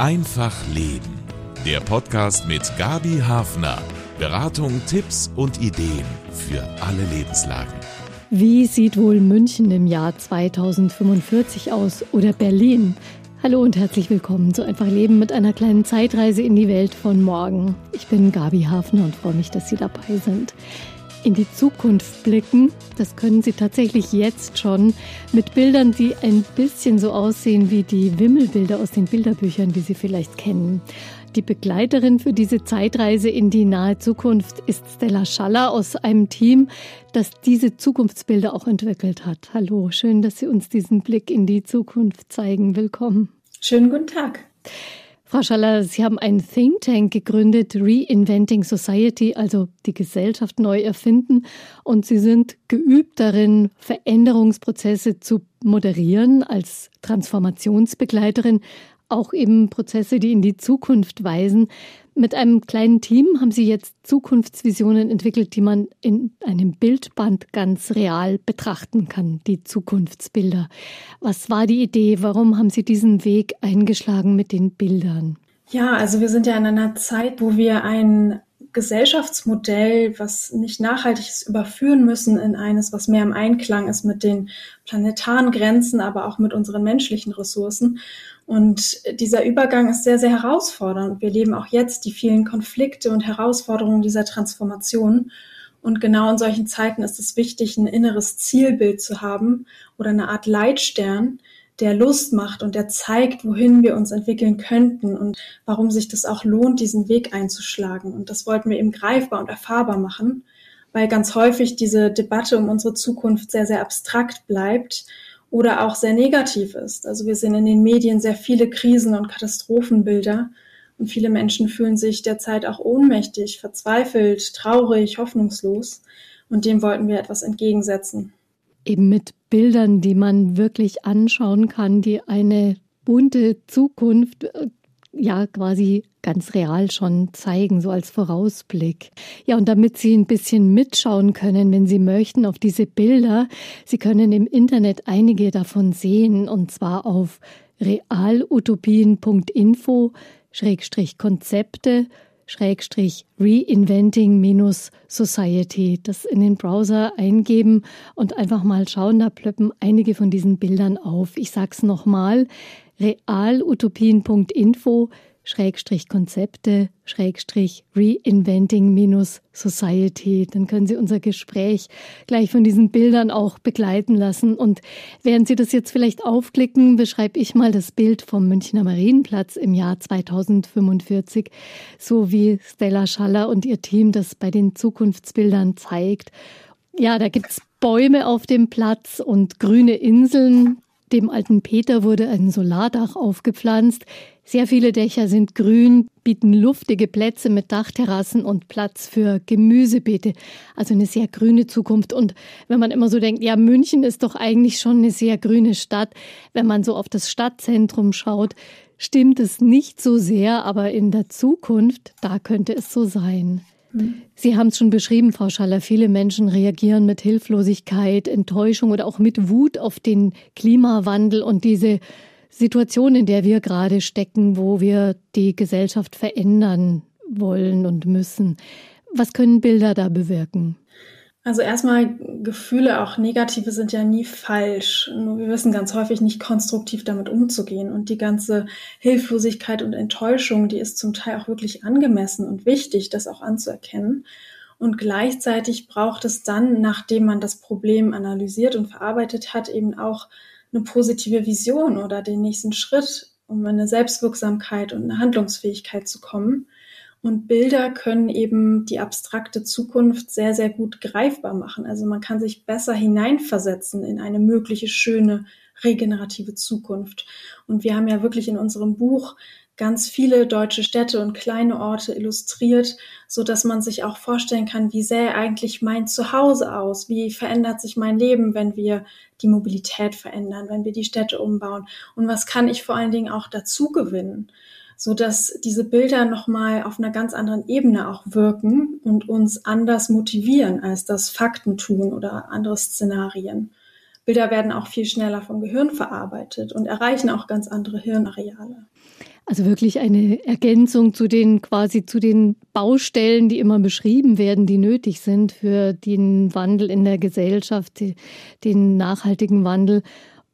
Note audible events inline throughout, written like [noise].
Einfach Leben. Der Podcast mit Gabi Hafner. Beratung, Tipps und Ideen für alle Lebenslagen. Wie sieht wohl München im Jahr 2045 aus oder Berlin? Hallo und herzlich willkommen zu Einfach Leben mit einer kleinen Zeitreise in die Welt von morgen. Ich bin Gabi Hafner und freue mich, dass Sie dabei sind in die Zukunft blicken. Das können Sie tatsächlich jetzt schon mit Bildern, die ein bisschen so aussehen wie die Wimmelbilder aus den Bilderbüchern, die Sie vielleicht kennen. Die Begleiterin für diese Zeitreise in die nahe Zukunft ist Stella Schaller aus einem Team, das diese Zukunftsbilder auch entwickelt hat. Hallo, schön, dass Sie uns diesen Blick in die Zukunft zeigen. Willkommen. Schönen guten Tag. Frau Schaller, Sie haben einen Think Tank gegründet, Reinventing Society, also die Gesellschaft neu erfinden. Und Sie sind geübt darin, Veränderungsprozesse zu moderieren als Transformationsbegleiterin auch eben Prozesse, die in die Zukunft weisen. Mit einem kleinen Team haben Sie jetzt Zukunftsvisionen entwickelt, die man in einem Bildband ganz real betrachten kann, die Zukunftsbilder. Was war die Idee? Warum haben Sie diesen Weg eingeschlagen mit den Bildern? Ja, also wir sind ja in einer Zeit, wo wir ein Gesellschaftsmodell, was nicht nachhaltig ist, überführen müssen in eines, was mehr im Einklang ist mit den planetaren Grenzen, aber auch mit unseren menschlichen Ressourcen. Und dieser Übergang ist sehr, sehr herausfordernd. Wir leben auch jetzt die vielen Konflikte und Herausforderungen dieser Transformation. Und genau in solchen Zeiten ist es wichtig, ein inneres Zielbild zu haben oder eine Art Leitstern, der Lust macht und der zeigt, wohin wir uns entwickeln könnten und warum sich das auch lohnt, diesen Weg einzuschlagen. Und das wollten wir eben greifbar und erfahrbar machen, weil ganz häufig diese Debatte um unsere Zukunft sehr, sehr abstrakt bleibt oder auch sehr negativ ist. Also wir sehen in den Medien sehr viele Krisen und Katastrophenbilder und viele Menschen fühlen sich derzeit auch ohnmächtig, verzweifelt, traurig, hoffnungslos und dem wollten wir etwas entgegensetzen eben mit Bildern, die man wirklich anschauen kann, die eine bunte Zukunft ja quasi ganz real schon zeigen, so als Vorausblick. Ja, und damit Sie ein bisschen mitschauen können, wenn Sie möchten, auf diese Bilder, Sie können im Internet einige davon sehen, und zwar auf realutopien.info Schrägstrich Konzepte Schrägstrich Reinventing minus Society. Das in den Browser eingeben und einfach mal schauen, da plöppen einige von diesen Bildern auf. Ich sag's nochmal, realutopien.info Konzepte, Schrägstrich Reinventing minus Society. Dann können Sie unser Gespräch gleich von diesen Bildern auch begleiten lassen. Und während Sie das jetzt vielleicht aufklicken, beschreibe ich mal das Bild vom Münchner Marienplatz im Jahr 2045, so wie Stella Schaller und ihr Team das bei den Zukunftsbildern zeigt. Ja, da gibt's Bäume auf dem Platz und grüne Inseln. Dem alten Peter wurde ein Solardach aufgepflanzt. Sehr viele Dächer sind grün, bieten luftige Plätze mit Dachterrassen und Platz für Gemüsebeete. Also eine sehr grüne Zukunft. Und wenn man immer so denkt, ja, München ist doch eigentlich schon eine sehr grüne Stadt, wenn man so auf das Stadtzentrum schaut, stimmt es nicht so sehr, aber in der Zukunft, da könnte es so sein. Sie haben es schon beschrieben, Frau Schaller. Viele Menschen reagieren mit Hilflosigkeit, Enttäuschung oder auch mit Wut auf den Klimawandel und diese Situation, in der wir gerade stecken, wo wir die Gesellschaft verändern wollen und müssen. Was können Bilder da bewirken? Also erstmal Gefühle, auch negative, sind ja nie falsch. Nur wir wissen ganz häufig nicht konstruktiv damit umzugehen. Und die ganze Hilflosigkeit und Enttäuschung, die ist zum Teil auch wirklich angemessen und wichtig, das auch anzuerkennen. Und gleichzeitig braucht es dann, nachdem man das Problem analysiert und verarbeitet hat, eben auch eine positive Vision oder den nächsten Schritt, um eine Selbstwirksamkeit und eine Handlungsfähigkeit zu kommen. Und Bilder können eben die abstrakte Zukunft sehr, sehr gut greifbar machen. Also man kann sich besser hineinversetzen in eine mögliche schöne regenerative Zukunft. Und wir haben ja wirklich in unserem Buch ganz viele deutsche Städte und kleine Orte illustriert, so dass man sich auch vorstellen kann, wie sähe eigentlich mein Zuhause aus? Wie verändert sich mein Leben, wenn wir die Mobilität verändern, wenn wir die Städte umbauen? Und was kann ich vor allen Dingen auch dazu gewinnen? So dass diese Bilder nochmal auf einer ganz anderen Ebene auch wirken und uns anders motivieren, als das Fakten tun oder andere Szenarien. Bilder werden auch viel schneller vom Gehirn verarbeitet und erreichen auch ganz andere Hirnareale. Also wirklich eine Ergänzung zu den quasi zu den Baustellen, die immer beschrieben werden, die nötig sind für den Wandel in der Gesellschaft, den nachhaltigen Wandel.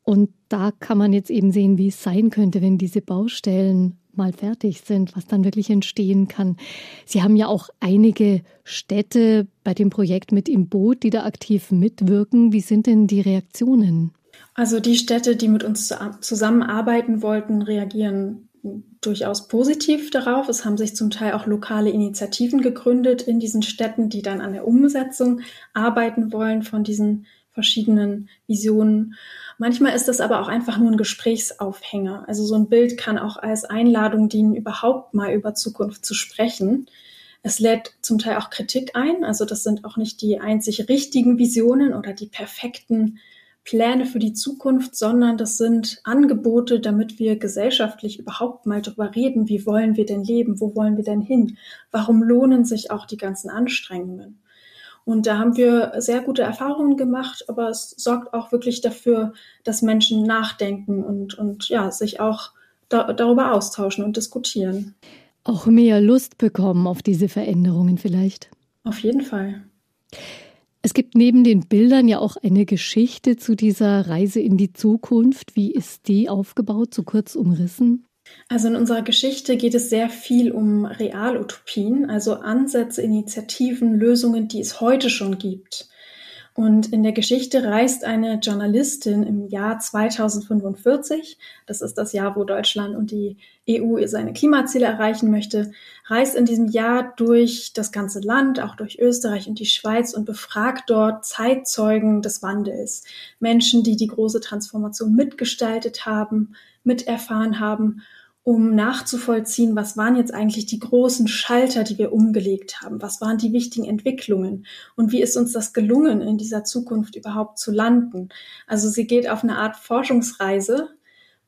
Und da kann man jetzt eben sehen, wie es sein könnte, wenn diese Baustellen mal fertig sind, was dann wirklich entstehen kann. Sie haben ja auch einige Städte bei dem Projekt mit im Boot, die da aktiv mitwirken. Wie sind denn die Reaktionen? Also die Städte, die mit uns zusammenarbeiten wollten, reagieren durchaus positiv darauf. Es haben sich zum Teil auch lokale Initiativen gegründet in diesen Städten, die dann an der Umsetzung arbeiten wollen von diesen verschiedenen Visionen. Manchmal ist das aber auch einfach nur ein Gesprächsaufhänger. Also so ein Bild kann auch als Einladung dienen, überhaupt mal über Zukunft zu sprechen. Es lädt zum Teil auch Kritik ein. Also das sind auch nicht die einzig richtigen Visionen oder die perfekten Pläne für die Zukunft, sondern das sind Angebote, damit wir gesellschaftlich überhaupt mal darüber reden, wie wollen wir denn leben, wo wollen wir denn hin, warum lohnen sich auch die ganzen Anstrengungen. Und da haben wir sehr gute Erfahrungen gemacht, aber es sorgt auch wirklich dafür, dass Menschen nachdenken und, und ja, sich auch da, darüber austauschen und diskutieren. Auch mehr Lust bekommen auf diese Veränderungen vielleicht. Auf jeden Fall. Es gibt neben den Bildern ja auch eine Geschichte zu dieser Reise in die Zukunft. Wie ist die aufgebaut, so kurz umrissen? Also in unserer Geschichte geht es sehr viel um Realutopien, also Ansätze, Initiativen, Lösungen, die es heute schon gibt. Und in der Geschichte reist eine Journalistin im Jahr 2045, das ist das Jahr, wo Deutschland und die EU seine Klimaziele erreichen möchte, reist in diesem Jahr durch das ganze Land, auch durch Österreich und die Schweiz und befragt dort Zeitzeugen des Wandels. Menschen, die die große Transformation mitgestaltet haben, miterfahren haben um nachzuvollziehen, was waren jetzt eigentlich die großen Schalter, die wir umgelegt haben, was waren die wichtigen Entwicklungen und wie ist uns das gelungen, in dieser Zukunft überhaupt zu landen. Also sie geht auf eine Art Forschungsreise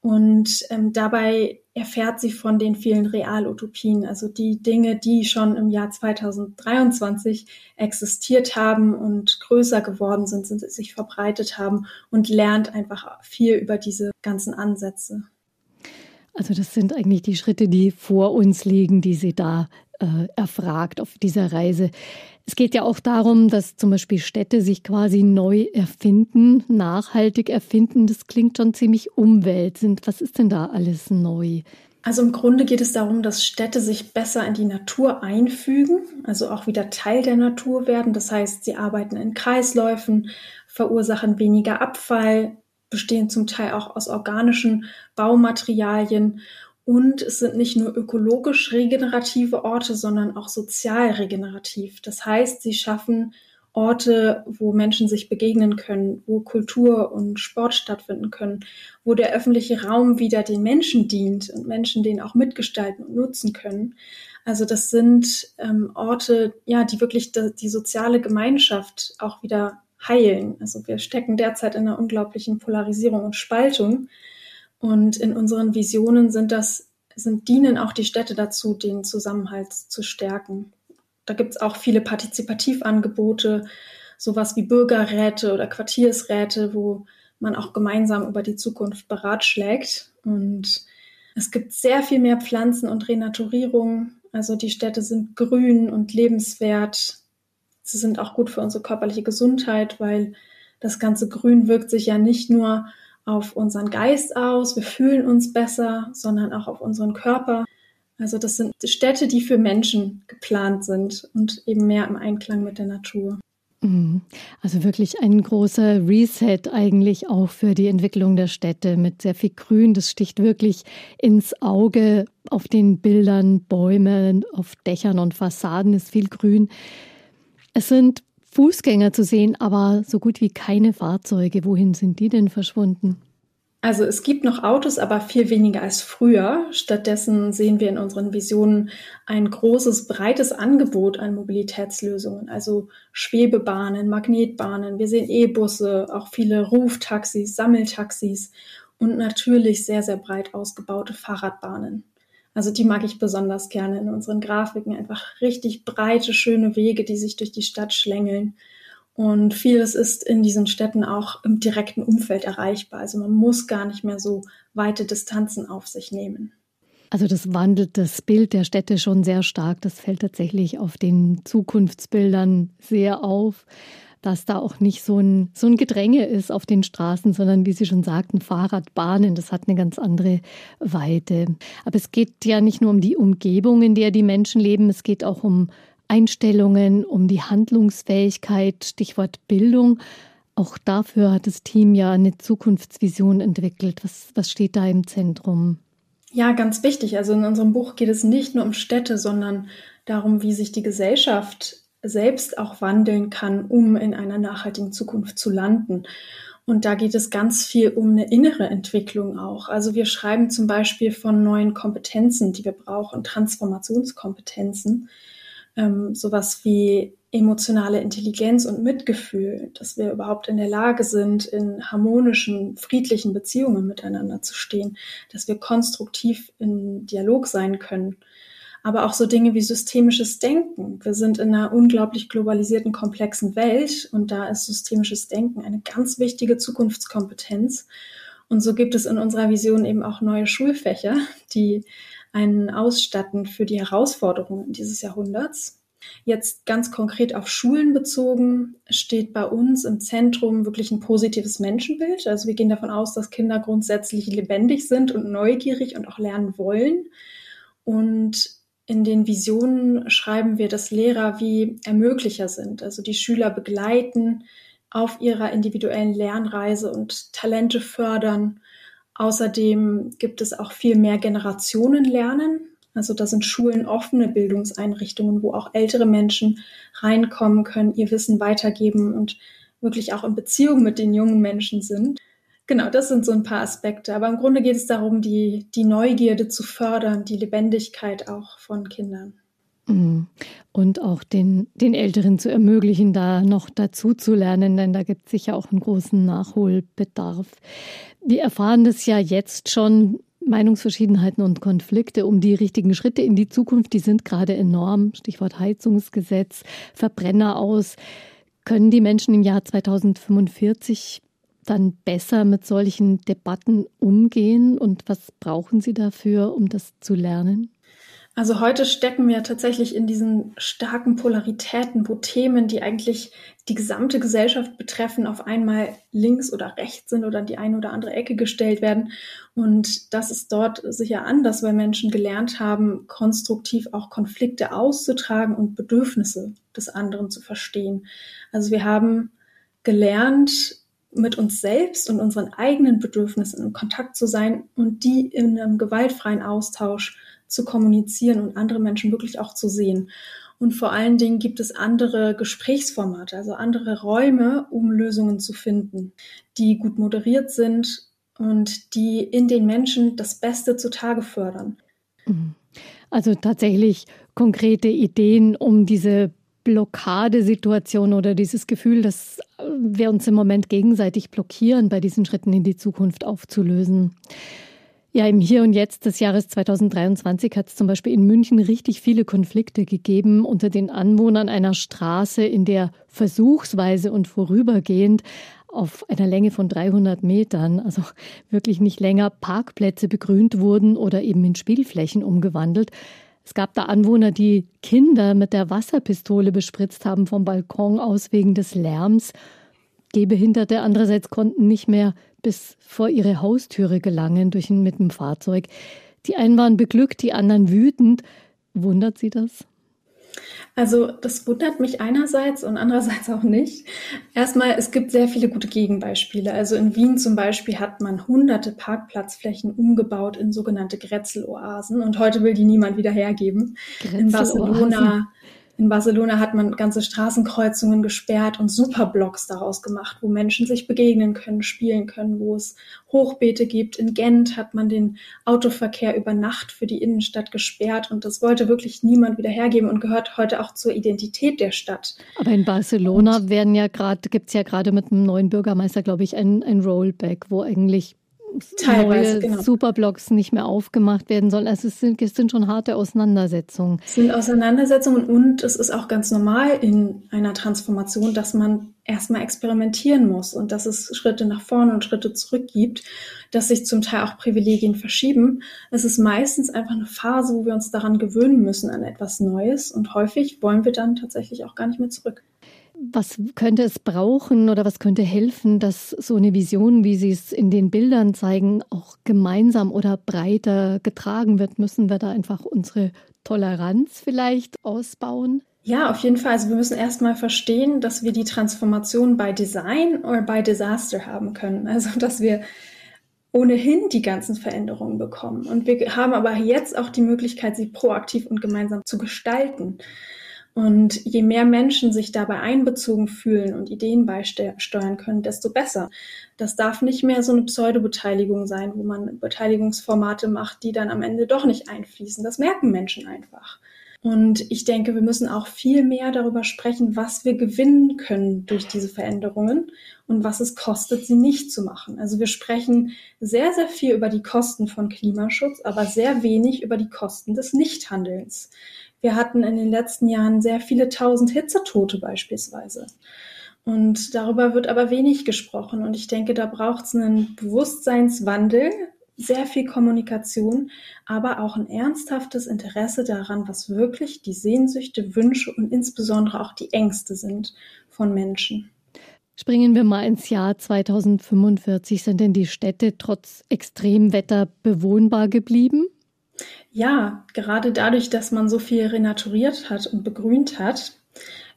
und ähm, dabei erfährt sie von den vielen Realutopien, also die Dinge, die schon im Jahr 2023 existiert haben und größer geworden sind, sind sich verbreitet haben und lernt einfach viel über diese ganzen Ansätze. Also das sind eigentlich die Schritte, die vor uns liegen, die sie da äh, erfragt auf dieser Reise. Es geht ja auch darum, dass zum Beispiel Städte sich quasi neu erfinden, nachhaltig erfinden. Das klingt schon ziemlich umwälzend. Was ist denn da alles neu? Also im Grunde geht es darum, dass Städte sich besser in die Natur einfügen, also auch wieder Teil der Natur werden. Das heißt, sie arbeiten in Kreisläufen, verursachen weniger Abfall, bestehen zum Teil auch aus organischen Baumaterialien und es sind nicht nur ökologisch regenerative Orte, sondern auch sozial regenerativ. Das heißt, sie schaffen Orte, wo Menschen sich begegnen können, wo Kultur und Sport stattfinden können, wo der öffentliche Raum wieder den Menschen dient und Menschen den auch mitgestalten und nutzen können. Also das sind ähm, Orte, ja, die wirklich die, die soziale Gemeinschaft auch wieder heilen. Also wir stecken derzeit in einer unglaublichen Polarisierung und Spaltung. Und in unseren Visionen sind das, sind, dienen auch die Städte dazu, den Zusammenhalt zu stärken. Da gibt es auch viele Partizipativangebote, sowas wie Bürgerräte oder Quartiersräte, wo man auch gemeinsam über die Zukunft beratschlägt. Und es gibt sehr viel mehr Pflanzen und Renaturierung. Also die Städte sind grün und lebenswert. Sie sind auch gut für unsere körperliche Gesundheit, weil das ganze Grün wirkt sich ja nicht nur auf unseren Geist aus, wir fühlen uns besser, sondern auch auf unseren Körper. Also das sind Städte, die für Menschen geplant sind und eben mehr im Einklang mit der Natur. Mhm. Also wirklich ein großer Reset eigentlich auch für die Entwicklung der Städte mit sehr viel Grün. Das sticht wirklich ins Auge. Auf den Bildern, Bäume, auf Dächern und Fassaden ist viel Grün. Es sind Fußgänger zu sehen, aber so gut wie keine Fahrzeuge. Wohin sind die denn verschwunden? Also es gibt noch Autos, aber viel weniger als früher. Stattdessen sehen wir in unseren Visionen ein großes, breites Angebot an Mobilitätslösungen, also Schwebebahnen, Magnetbahnen. Wir sehen E-Busse, auch viele Ruftaxis, Sammeltaxis und natürlich sehr, sehr breit ausgebaute Fahrradbahnen. Also die mag ich besonders gerne in unseren Grafiken. Einfach richtig breite, schöne Wege, die sich durch die Stadt schlängeln. Und vieles ist in diesen Städten auch im direkten Umfeld erreichbar. Also man muss gar nicht mehr so weite Distanzen auf sich nehmen. Also das wandelt das Bild der Städte schon sehr stark. Das fällt tatsächlich auf den Zukunftsbildern sehr auf, dass da auch nicht so ein, so ein Gedränge ist auf den Straßen, sondern wie Sie schon sagten, Fahrradbahnen, das hat eine ganz andere Weite. Aber es geht ja nicht nur um die Umgebung, in der die Menschen leben, es geht auch um Einstellungen, um die Handlungsfähigkeit, Stichwort Bildung. Auch dafür hat das Team ja eine Zukunftsvision entwickelt. Was, was steht da im Zentrum? Ja, ganz wichtig. Also in unserem Buch geht es nicht nur um Städte, sondern darum, wie sich die Gesellschaft selbst auch wandeln kann, um in einer nachhaltigen Zukunft zu landen. Und da geht es ganz viel um eine innere Entwicklung auch. Also wir schreiben zum Beispiel von neuen Kompetenzen, die wir brauchen, Transformationskompetenzen, ähm, sowas wie emotionale Intelligenz und Mitgefühl, dass wir überhaupt in der Lage sind, in harmonischen, friedlichen Beziehungen miteinander zu stehen, dass wir konstruktiv in Dialog sein können. Aber auch so Dinge wie systemisches Denken. Wir sind in einer unglaublich globalisierten, komplexen Welt und da ist systemisches Denken eine ganz wichtige Zukunftskompetenz. Und so gibt es in unserer Vision eben auch neue Schulfächer, die einen ausstatten für die Herausforderungen dieses Jahrhunderts. Jetzt ganz konkret auf Schulen bezogen steht bei uns im Zentrum wirklich ein positives Menschenbild. Also wir gehen davon aus, dass Kinder grundsätzlich lebendig sind und neugierig und auch lernen wollen. Und in den Visionen schreiben wir, dass Lehrer wie Ermöglicher sind, also die Schüler begleiten auf ihrer individuellen Lernreise und Talente fördern. Außerdem gibt es auch viel mehr Generationenlernen. Also da sind Schulen offene Bildungseinrichtungen, wo auch ältere Menschen reinkommen können, ihr Wissen weitergeben und wirklich auch in Beziehung mit den jungen Menschen sind. Genau, das sind so ein paar Aspekte. Aber im Grunde geht es darum, die, die Neugierde zu fördern, die Lebendigkeit auch von Kindern. Mhm. Und auch den, den Älteren zu ermöglichen, da noch dazu zu lernen, denn da gibt es sicher auch einen großen Nachholbedarf. Wir erfahren das ja jetzt schon Meinungsverschiedenheiten und Konflikte um die richtigen Schritte in die Zukunft, die sind gerade enorm. Stichwort Heizungsgesetz, Verbrenner aus. Können die Menschen im Jahr 2045 dann besser mit solchen Debatten umgehen und was brauchen sie dafür, um das zu lernen? Also heute stecken wir tatsächlich in diesen starken Polaritäten, wo Themen, die eigentlich die gesamte Gesellschaft betreffen, auf einmal links oder rechts sind oder in die eine oder andere Ecke gestellt werden. Und das ist dort sicher anders, weil Menschen gelernt haben, konstruktiv auch Konflikte auszutragen und Bedürfnisse des anderen zu verstehen. Also wir haben gelernt, mit uns selbst und unseren eigenen Bedürfnissen in Kontakt zu sein und die in einem gewaltfreien Austausch zu kommunizieren und andere Menschen wirklich auch zu sehen. Und vor allen Dingen gibt es andere Gesprächsformate, also andere Räume, um Lösungen zu finden, die gut moderiert sind und die in den Menschen das Beste zutage fördern. Mhm. Also tatsächlich konkrete Ideen, um diese Blockadesituation oder dieses Gefühl, dass wir uns im Moment gegenseitig blockieren, bei diesen Schritten in die Zukunft aufzulösen. Ja, im Hier und Jetzt des Jahres 2023 hat es zum Beispiel in München richtig viele Konflikte gegeben unter den Anwohnern einer Straße, in der versuchsweise und vorübergehend auf einer Länge von 300 Metern, also wirklich nicht länger, Parkplätze begrünt wurden oder eben in Spielflächen umgewandelt. Es gab da Anwohner, die Kinder mit der Wasserpistole bespritzt haben vom Balkon aus wegen des Lärms. Gehbehinderte andererseits konnten nicht mehr bis vor ihre Haustüre gelangen durch ein, mit dem Fahrzeug. Die einen waren beglückt, die anderen wütend. Wundert Sie das? Also das wundert mich einerseits und andererseits auch nicht. Erstmal, es gibt sehr viele gute Gegenbeispiele. Also in Wien zum Beispiel hat man hunderte Parkplatzflächen umgebaut in sogenannte Grätzeloasen und heute will die niemand wieder hergeben. In Barcelona in Barcelona hat man ganze Straßenkreuzungen gesperrt und Superblocks daraus gemacht, wo Menschen sich begegnen können, spielen können, wo es Hochbeete gibt. In Gent hat man den Autoverkehr über Nacht für die Innenstadt gesperrt und das wollte wirklich niemand wieder hergeben und gehört heute auch zur Identität der Stadt. Aber in Barcelona und werden ja gerade, gibt es ja gerade mit dem neuen Bürgermeister, glaube ich, ein, ein Rollback, wo eigentlich Teilweise, neue genau. Superblocks nicht mehr aufgemacht werden sollen. Also es sind, es sind schon harte Auseinandersetzungen. Es sind Auseinandersetzungen und es ist auch ganz normal in einer Transformation, dass man erstmal experimentieren muss und dass es Schritte nach vorne und Schritte zurück gibt, dass sich zum Teil auch Privilegien verschieben. Es ist meistens einfach eine Phase, wo wir uns daran gewöhnen müssen an etwas Neues und häufig wollen wir dann tatsächlich auch gar nicht mehr zurück. Was könnte es brauchen oder was könnte helfen, dass so eine Vision, wie Sie es in den Bildern zeigen, auch gemeinsam oder breiter getragen wird? Müssen wir da einfach unsere Toleranz vielleicht ausbauen? Ja, auf jeden Fall. Also wir müssen erstmal verstehen, dass wir die Transformation bei Design oder bei Disaster haben können. Also dass wir ohnehin die ganzen Veränderungen bekommen. Und wir haben aber jetzt auch die Möglichkeit, sie proaktiv und gemeinsam zu gestalten. Und je mehr Menschen sich dabei einbezogen fühlen und Ideen beisteuern können, desto besser. Das darf nicht mehr so eine Pseudobeteiligung sein, wo man Beteiligungsformate macht, die dann am Ende doch nicht einfließen. Das merken Menschen einfach. Und ich denke, wir müssen auch viel mehr darüber sprechen, was wir gewinnen können durch diese Veränderungen und was es kostet, sie nicht zu machen. Also wir sprechen sehr, sehr viel über die Kosten von Klimaschutz, aber sehr wenig über die Kosten des Nichthandelns. Wir hatten in den letzten Jahren sehr viele tausend Hitzetote beispielsweise. Und darüber wird aber wenig gesprochen. Und ich denke, da braucht es einen Bewusstseinswandel, sehr viel Kommunikation, aber auch ein ernsthaftes Interesse daran, was wirklich die Sehnsüchte, Wünsche und insbesondere auch die Ängste sind von Menschen. Springen wir mal ins Jahr 2045. Sind denn die Städte trotz Extremwetter bewohnbar geblieben? Ja, gerade dadurch, dass man so viel renaturiert hat und begrünt hat,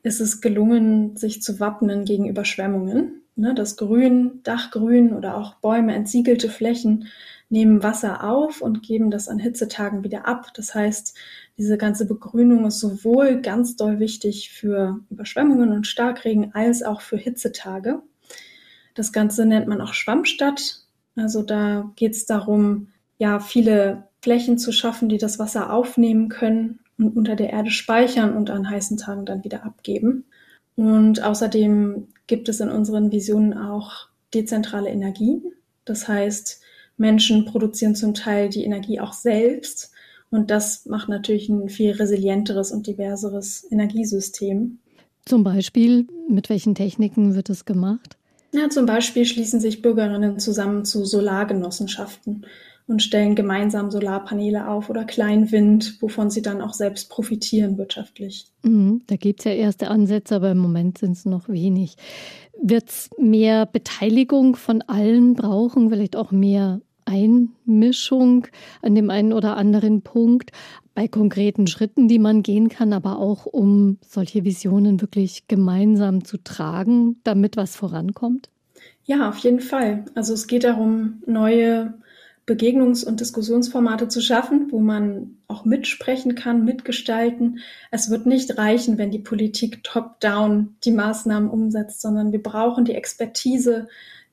ist es gelungen, sich zu wappnen gegen Überschwemmungen. Ne, das Grün, Dachgrün oder auch Bäume, entsiegelte Flächen nehmen Wasser auf und geben das an Hitzetagen wieder ab. Das heißt, diese ganze Begrünung ist sowohl ganz doll wichtig für Überschwemmungen und Starkregen als auch für Hitzetage. Das Ganze nennt man auch Schwammstadt. Also da geht es darum, ja, viele Flächen zu schaffen, die das Wasser aufnehmen können und unter der Erde speichern und an heißen Tagen dann wieder abgeben. Und außerdem gibt es in unseren Visionen auch dezentrale Energien. Das heißt, Menschen produzieren zum Teil die Energie auch selbst. Und das macht natürlich ein viel resilienteres und diverseres Energiesystem. Zum Beispiel, mit welchen Techniken wird es gemacht? Ja, zum Beispiel schließen sich Bürgerinnen zusammen zu Solargenossenschaften und stellen gemeinsam Solarpaneele auf oder Kleinwind, wovon sie dann auch selbst profitieren wirtschaftlich. Mhm, da gibt es ja erste Ansätze, aber im Moment sind es noch wenig. Wird es mehr Beteiligung von allen brauchen, vielleicht auch mehr Einmischung an dem einen oder anderen Punkt bei konkreten Schritten, die man gehen kann, aber auch um solche Visionen wirklich gemeinsam zu tragen, damit was vorankommt? Ja, auf jeden Fall. Also es geht darum, neue Begegnungs- und Diskussionsformate zu schaffen, wo man auch mitsprechen kann, mitgestalten. Es wird nicht reichen, wenn die Politik top-down die Maßnahmen umsetzt, sondern wir brauchen die Expertise,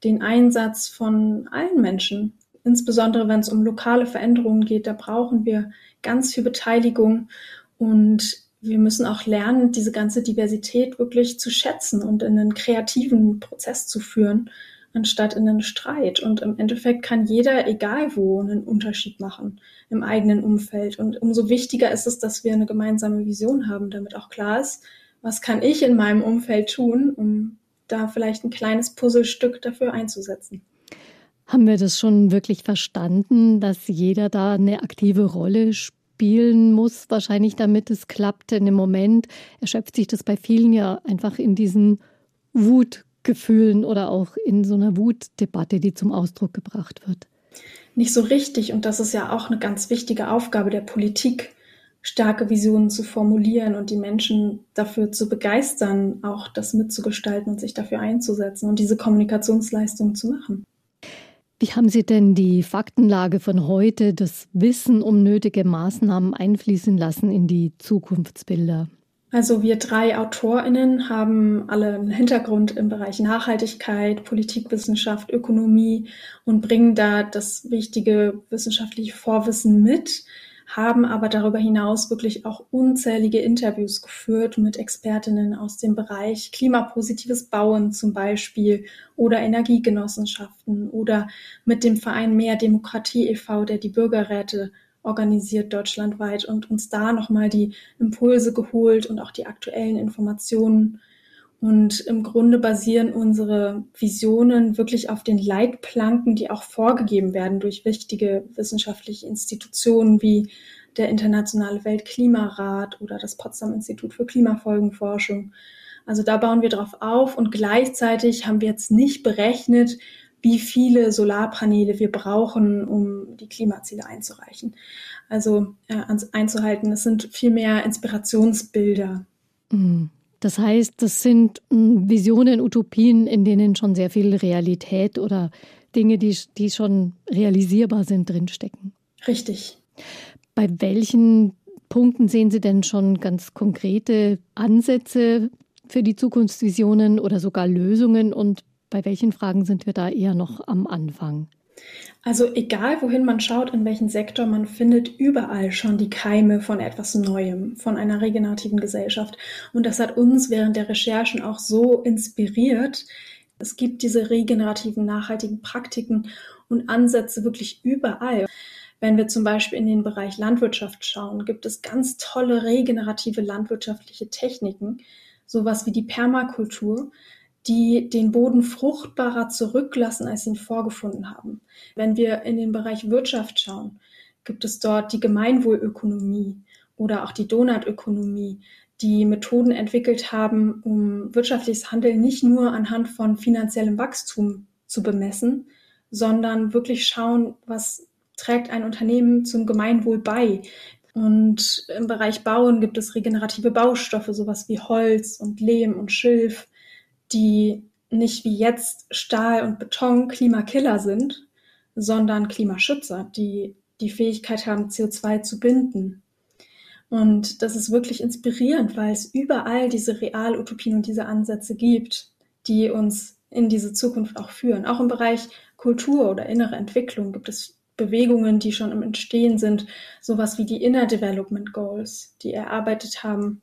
den Einsatz von allen Menschen. Insbesondere wenn es um lokale Veränderungen geht, da brauchen wir ganz viel Beteiligung und wir müssen auch lernen, diese ganze Diversität wirklich zu schätzen und in einen kreativen Prozess zu führen anstatt in einen Streit. Und im Endeffekt kann jeder, egal wo, einen Unterschied machen im eigenen Umfeld. Und umso wichtiger ist es, dass wir eine gemeinsame Vision haben, damit auch klar ist, was kann ich in meinem Umfeld tun, um da vielleicht ein kleines Puzzlestück dafür einzusetzen. Haben wir das schon wirklich verstanden, dass jeder da eine aktive Rolle spielen muss, wahrscheinlich damit es klappt. In dem Moment erschöpft sich das bei vielen ja einfach in diesen Wut, Gefühlen oder auch in so einer Wutdebatte, die zum Ausdruck gebracht wird? Nicht so richtig. Und das ist ja auch eine ganz wichtige Aufgabe der Politik, starke Visionen zu formulieren und die Menschen dafür zu begeistern, auch das mitzugestalten und sich dafür einzusetzen und diese Kommunikationsleistung zu machen. Wie haben Sie denn die Faktenlage von heute, das Wissen um nötige Maßnahmen einfließen lassen in die Zukunftsbilder? Also wir drei AutorInnen haben alle einen Hintergrund im Bereich Nachhaltigkeit, Politikwissenschaft, Ökonomie und bringen da das wichtige wissenschaftliche Vorwissen mit, haben aber darüber hinaus wirklich auch unzählige Interviews geführt mit Expertinnen aus dem Bereich klimapositives Bauen zum Beispiel oder Energiegenossenschaften oder mit dem Verein Mehr Demokratie e.V., der die Bürgerräte organisiert deutschlandweit und uns da nochmal die Impulse geholt und auch die aktuellen Informationen und im Grunde basieren unsere Visionen wirklich auf den Leitplanken, die auch vorgegeben werden durch wichtige wissenschaftliche Institutionen wie der Internationale Weltklimarat oder das Potsdam Institut für Klimafolgenforschung. Also da bauen wir drauf auf und gleichzeitig haben wir jetzt nicht berechnet, wie viele Solarpaneele wir brauchen, um die Klimaziele einzureichen. Also äh, einzuhalten. Es sind vielmehr Inspirationsbilder. Mhm. Das heißt, das sind hm, Visionen, Utopien, in denen schon sehr viel Realität oder Dinge, die, die schon realisierbar sind, drinstecken. Richtig. Bei welchen Punkten sehen Sie denn schon ganz konkrete Ansätze für die Zukunftsvisionen oder sogar Lösungen? Und bei welchen Fragen sind wir da eher noch am Anfang? Also egal, wohin man schaut, in welchen Sektor, man findet überall schon die Keime von etwas Neuem, von einer regenerativen Gesellschaft. Und das hat uns während der Recherchen auch so inspiriert. Es gibt diese regenerativen, nachhaltigen Praktiken und Ansätze wirklich überall. Wenn wir zum Beispiel in den Bereich Landwirtschaft schauen, gibt es ganz tolle regenerative landwirtschaftliche Techniken, sowas wie die Permakultur, die den Boden fruchtbarer zurücklassen, als sie ihn vorgefunden haben. Wenn wir in den Bereich Wirtschaft schauen, gibt es dort die Gemeinwohlökonomie oder auch die Donutökonomie, die Methoden entwickelt haben, um wirtschaftliches Handeln nicht nur anhand von finanziellem Wachstum zu bemessen, sondern wirklich schauen, was trägt ein Unternehmen zum Gemeinwohl bei. Und im Bereich Bauen gibt es regenerative Baustoffe, sowas wie Holz und Lehm und Schilf, die nicht wie jetzt Stahl und Beton Klimakiller sind, sondern Klimaschützer, die die Fähigkeit haben, CO2 zu binden. Und das ist wirklich inspirierend, weil es überall diese Realutopien und diese Ansätze gibt, die uns in diese Zukunft auch führen. Auch im Bereich Kultur oder innere Entwicklung gibt es Bewegungen, die schon im Entstehen sind, sowas wie die Inner Development Goals, die erarbeitet haben,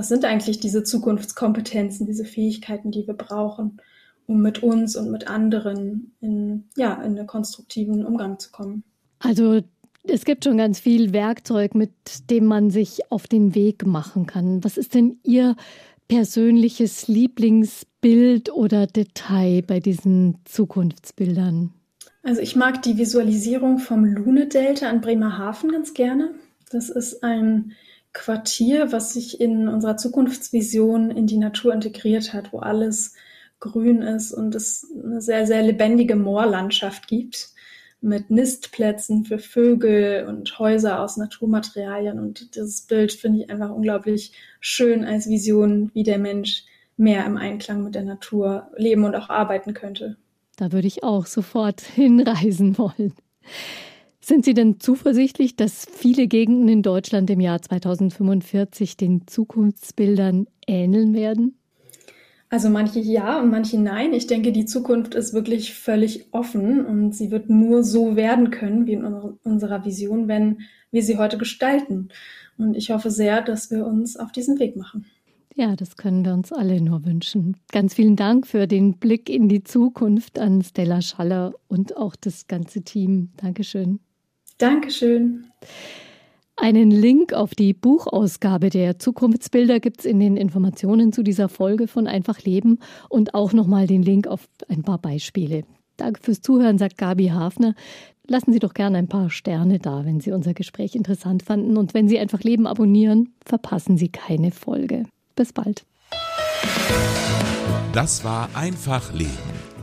was sind eigentlich diese Zukunftskompetenzen, diese Fähigkeiten, die wir brauchen, um mit uns und mit anderen in, ja, in einen konstruktiven Umgang zu kommen. Also es gibt schon ganz viel Werkzeug, mit dem man sich auf den Weg machen kann. Was ist denn Ihr persönliches Lieblingsbild oder Detail bei diesen Zukunftsbildern? Also ich mag die Visualisierung vom Lune-Delta in Bremerhaven ganz gerne. Das ist ein Quartier, was sich in unserer Zukunftsvision in die Natur integriert hat, wo alles grün ist und es eine sehr, sehr lebendige Moorlandschaft gibt mit Nistplätzen für Vögel und Häuser aus Naturmaterialien. Und dieses Bild finde ich einfach unglaublich schön als Vision, wie der Mensch mehr im Einklang mit der Natur leben und auch arbeiten könnte. Da würde ich auch sofort [laughs] hinreisen wollen. Sind Sie denn zuversichtlich, dass viele Gegenden in Deutschland im Jahr 2045 den Zukunftsbildern ähneln werden? Also manche ja und manche nein. Ich denke, die Zukunft ist wirklich völlig offen und sie wird nur so werden können wie in unserer Vision, wenn wir sie heute gestalten. Und ich hoffe sehr, dass wir uns auf diesen Weg machen. Ja, das können wir uns alle nur wünschen. Ganz vielen Dank für den Blick in die Zukunft an Stella Schaller und auch das ganze Team. Dankeschön. Dankeschön. Einen Link auf die Buchausgabe der Zukunftsbilder gibt es in den Informationen zu dieser Folge von Einfach Leben und auch nochmal den Link auf ein paar Beispiele. Danke fürs Zuhören, sagt Gabi Hafner. Lassen Sie doch gerne ein paar Sterne da, wenn Sie unser Gespräch interessant fanden. Und wenn Sie einfach Leben abonnieren, verpassen Sie keine Folge. Bis bald. Das war Einfach Leben